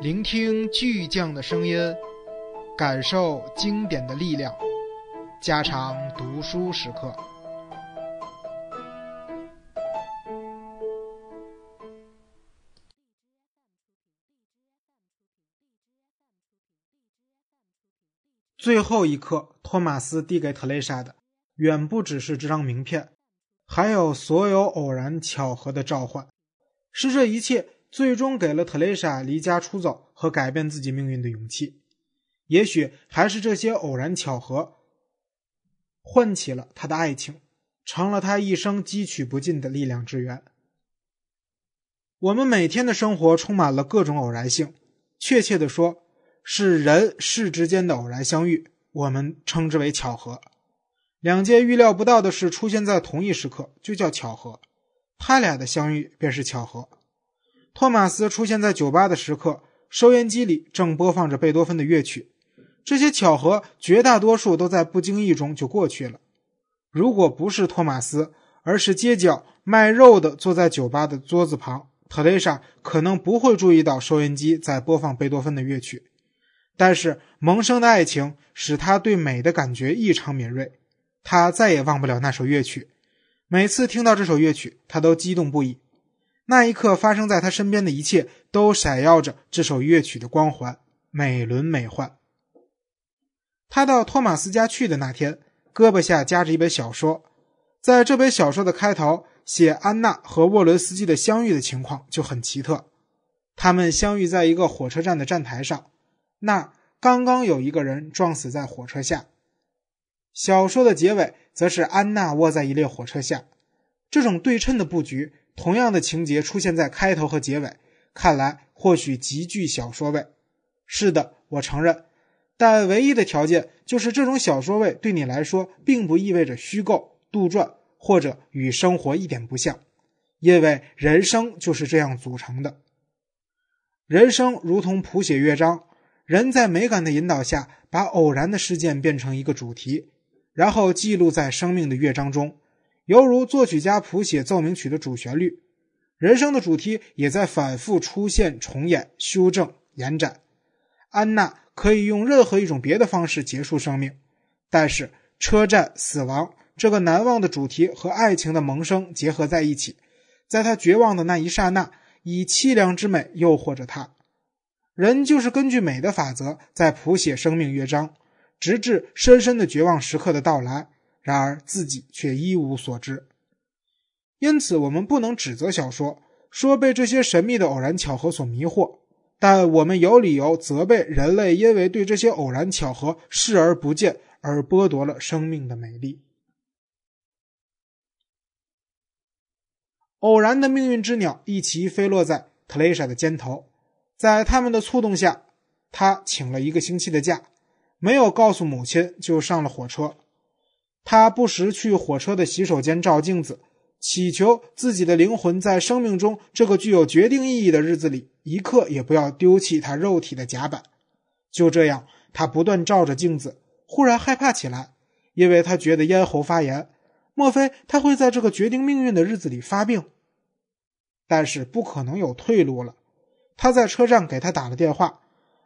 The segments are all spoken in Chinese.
聆听巨匠的声音，感受经典的力量，加长读书时刻。最后一刻，托马斯递给特蕾莎的，远不只是这张名片，还有所有偶然巧合的召唤，是这一切最终给了特蕾莎离家出走和改变自己命运的勇气。也许还是这些偶然巧合，唤起了他的爱情，成了他一生汲取不尽的力量之源。我们每天的生活充满了各种偶然性，确切的说。是人事之间的偶然相遇，我们称之为巧合。两件预料不到的事出现在同一时刻，就叫巧合。他俩的相遇便是巧合。托马斯出现在酒吧的时刻，收音机里正播放着贝多芬的乐曲。这些巧合绝大多数都在不经意中就过去了。如果不是托马斯，而是街角卖肉的坐在酒吧的桌子旁，特蕾莎可能不会注意到收音机在播放贝多芬的乐曲。但是萌生的爱情使他对美的感觉异常敏锐，他再也忘不了那首乐曲。每次听到这首乐曲，他都激动不已。那一刻发生在他身边的一切都闪耀着这首乐曲的光环，美轮美奂。他到托马斯家去的那天，胳膊下夹着一本小说，在这本小说的开头写安娜和沃伦斯基的相遇的情况就很奇特。他们相遇在一个火车站的站台上。那刚刚有一个人撞死在火车下。小说的结尾则是安娜卧在一列火车下。这种对称的布局，同样的情节出现在开头和结尾，看来或许极具小说味。是的，我承认，但唯一的条件就是这种小说味对你来说并不意味着虚构、杜撰或者与生活一点不像，因为人生就是这样组成的。人生如同谱写乐章。人在美感的引导下，把偶然的事件变成一个主题，然后记录在生命的乐章中，犹如作曲家谱写奏鸣曲的主旋律。人生的主题也在反复出现、重演、修正、延展。安娜可以用任何一种别的方式结束生命，但是车站、死亡这个难忘的主题和爱情的萌生结合在一起，在她绝望的那一刹那，以凄凉之美诱惑着她。人就是根据美的法则在谱写生命乐章，直至深深的绝望时刻的到来。然而自己却一无所知。因此，我们不能指责小说说被这些神秘的偶然巧合所迷惑，但我们有理由责备人类因为对这些偶然巧合视而不见而剥夺了生命的美丽。偶然的命运之鸟一齐飞落在特蕾莎的肩头。在他们的促动下，他请了一个星期的假，没有告诉母亲就上了火车。他不时去火车的洗手间照镜子，祈求自己的灵魂在生命中这个具有决定意义的日子里，一刻也不要丢弃他肉体的甲板。就这样，他不断照着镜子，忽然害怕起来，因为他觉得咽喉发炎。莫非他会在这个决定命运的日子里发病？但是不可能有退路了。他在车站给他打了电话，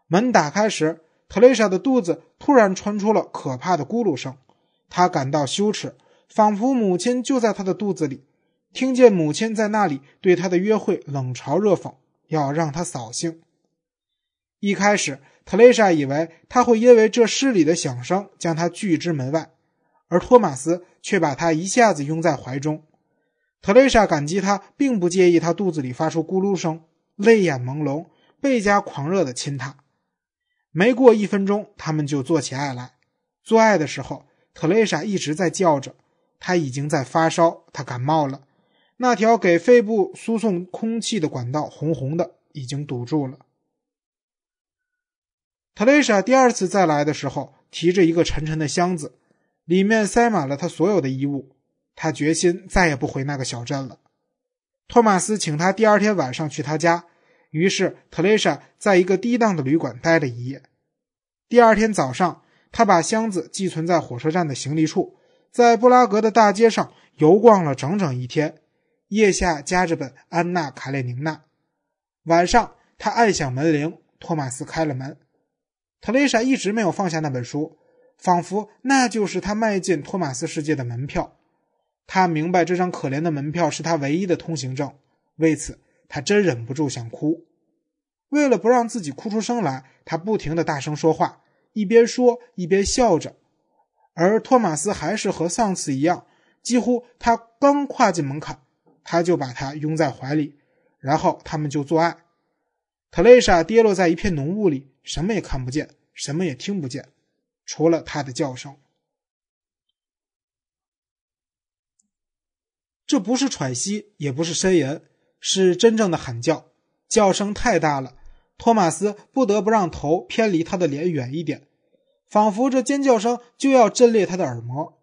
门打开时，特蕾莎的肚子突然传出了可怕的咕噜声，他感到羞耻，仿佛母亲就在他的肚子里，听见母亲在那里对他的约会冷嘲热讽，要让他扫兴。一开始，特蕾莎以为他会因为这失礼的响声将他拒之门外，而托马斯却把他一下子拥在怀中。特蕾莎感激他，并不介意他肚子里发出咕噜声。泪眼朦胧，倍加狂热的亲他。没过一分钟，他们就做起爱来。做爱的时候，特蕾莎一直在叫着，她已经在发烧，她感冒了。那条给肺部输送空气的管道红红的，已经堵住了。特蕾莎第二次再来的时候，提着一个沉沉的箱子，里面塞满了她所有的衣物。她决心再也不回那个小镇了。托马斯请她第二天晚上去他家，于是特蕾莎在一个低档的旅馆待了一夜。第二天早上，他把箱子寄存在火车站的行李处，在布拉格的大街上游逛了整整一天，腋下夹着本《安娜·卡列宁娜》。晚上，他按响门铃，托马斯开了门。特蕾莎一直没有放下那本书，仿佛那就是他迈进托马斯世界的门票。他明白这张可怜的门票是他唯一的通行证，为此他真忍不住想哭。为了不让自己哭出声来，他不停的大声说话，一边说一边笑着。而托马斯还是和上次一样，几乎他刚跨进门槛，他就把他拥在怀里，然后他们就做爱。特蕾莎跌落在一片浓雾里，什么也看不见，什么也听不见，除了他的叫声。这不是喘息，也不是呻吟，是真正的喊叫。叫声太大了，托马斯不得不让头偏离他的脸远一点，仿佛这尖叫声就要震裂他的耳膜。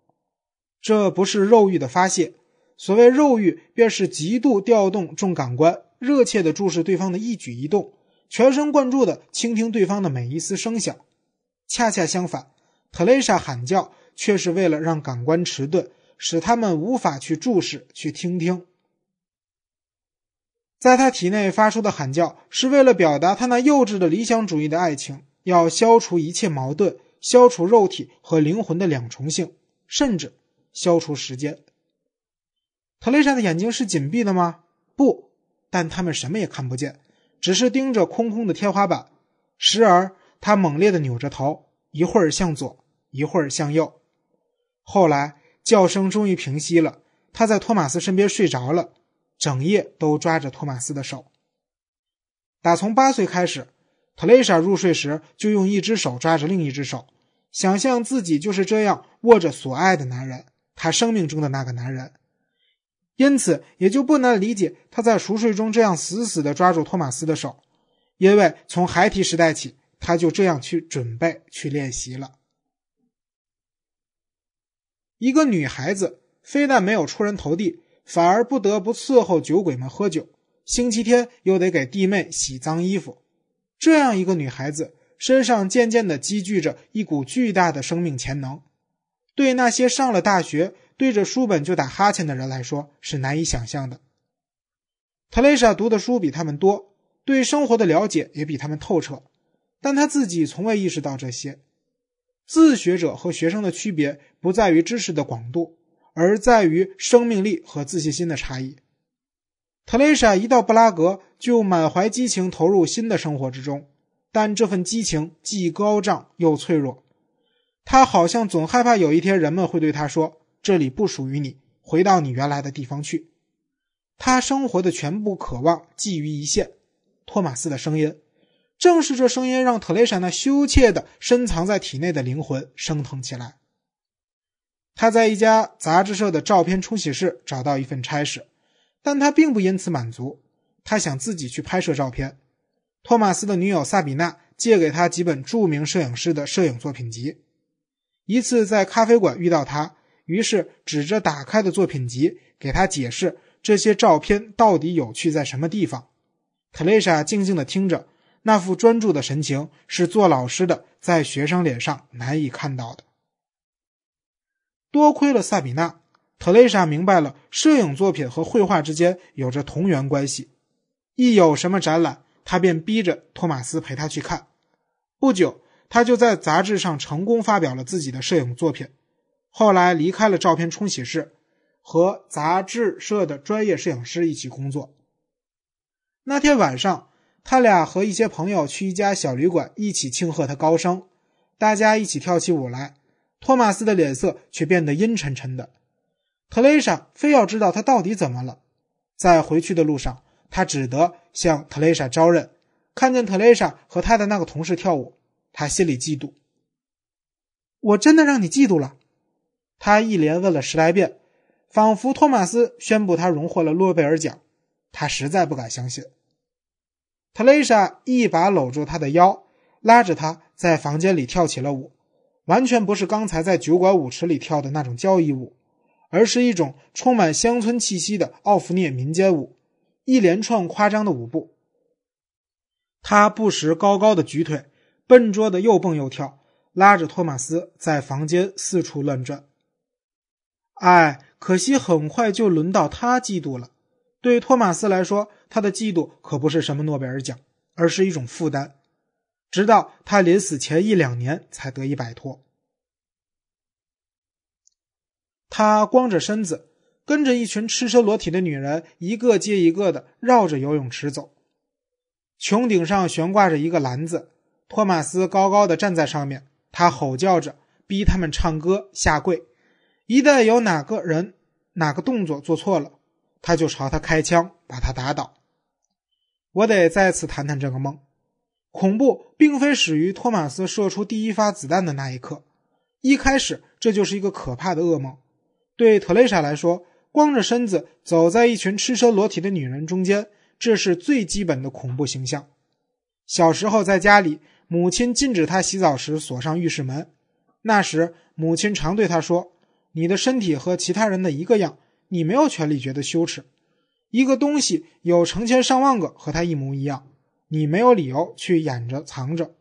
这不是肉欲的发泄，所谓肉欲，便是极度调动众感官，热切的注视对方的一举一动。全神贯注地倾听对方的每一丝声响，恰恰相反，特蕾莎喊叫却是为了让感官迟钝，使他们无法去注视、去听听。在他体内发出的喊叫，是为了表达他那幼稚的理想主义的爱情，要消除一切矛盾，消除肉体和灵魂的两重性，甚至消除时间。特蕾莎的眼睛是紧闭的吗？不，但他们什么也看不见。只是盯着空空的天花板，时而他猛烈地扭着头，一会儿向左，一会儿向右。后来叫声终于平息了，他在托马斯身边睡着了，整夜都抓着托马斯的手。打从八岁开始，特蕾莎入睡时就用一只手抓着另一只手，想象自己就是这样握着所爱的男人，他生命中的那个男人。因此，也就不难理解他在熟睡中这样死死地抓住托马斯的手，因为从孩提时代起，他就这样去准备、去练习了。一个女孩子非但没有出人头地，反而不得不伺候酒鬼们喝酒，星期天又得给弟妹洗脏衣服。这样一个女孩子身上渐渐地积聚着一股巨大的生命潜能，对那些上了大学。对着书本就打哈欠的人来说是难以想象的。特蕾莎读的书比他们多，对生活的了解也比他们透彻，但她自己从未意识到这些。自学者和学生的区别不在于知识的广度，而在于生命力和自信心的差异。特蕾莎一到布拉格就满怀激情投入新的生活之中，但这份激情既高涨又脆弱。他好像总害怕有一天人们会对他说。这里不属于你，回到你原来的地方去。他生活的全部渴望寄于一线。托马斯的声音，正是这声音让特蕾莎那羞怯的深藏在体内的灵魂升腾起来。他在一家杂志社的照片冲洗室找到一份差事，但他并不因此满足。他想自己去拍摄照片。托马斯的女友萨比娜借给他几本著名摄影师的摄影作品集。一次在咖啡馆遇到他。于是指着打开的作品集给他解释这些照片到底有趣在什么地方。特蕾莎静静地听着，那副专注的神情是做老师的在学生脸上难以看到的。多亏了萨比娜，特蕾莎明白了摄影作品和绘画之间有着同源关系。一有什么展览，她便逼着托马斯陪她去看。不久，他就在杂志上成功发表了自己的摄影作品。后来离开了照片冲洗室，和杂志社的专业摄影师一起工作。那天晚上，他俩和一些朋友去一家小旅馆，一起庆贺他高升。大家一起跳起舞来，托马斯的脸色却变得阴沉沉的。特蕾莎非要知道他到底怎么了。在回去的路上，他只得向特蕾莎招认。看见特蕾莎和他的那个同事跳舞，他心里嫉妒。我真的让你嫉妒了。他一连问了十来遍，仿佛托马斯宣布他荣获了诺贝尔奖。他实在不敢相信。特蕾莎一把搂住他的腰，拉着他在房间里跳起了舞，完全不是刚才在酒馆舞池里跳的那种交谊舞，而是一种充满乡村气息的奥弗涅民间舞，一连串夸张的舞步。他不时高高的举腿，笨拙的又蹦又跳，拉着托马斯在房间四处乱转。哎，可惜很快就轮到他嫉妒了。对托马斯来说，他的嫉妒可不是什么诺贝尔奖，而是一种负担。直到他临死前一两年才得以摆脱。他光着身子，跟着一群赤身裸体的女人，一个接一个的绕着游泳池走。穹顶上悬挂着一个篮子，托马斯高高的站在上面，他吼叫着，逼他们唱歌、下跪。一旦有哪个人哪个动作做错了，他就朝他开枪，把他打倒。我得再次谈谈这个梦。恐怖并非始于托马斯射出第一发子弹的那一刻，一开始这就是一个可怕的噩梦。对特蕾莎来说，光着身子走在一群赤身裸体的女人中间。这是最基本的恐怖形象。小时候在家里，母亲禁止他洗澡时锁上浴室门。那时，母亲常对他说：“你的身体和其他人的一个样，你没有权利觉得羞耻。一个东西有成千上万个和它一模一样，你没有理由去掩着藏着。”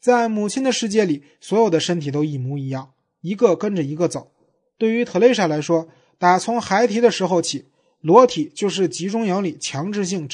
在母亲的世界里，所有的身体都一模一样，一个跟着一个走。对于特蕾莎来说，打从孩提的时候起。裸体就是集中营里强制性。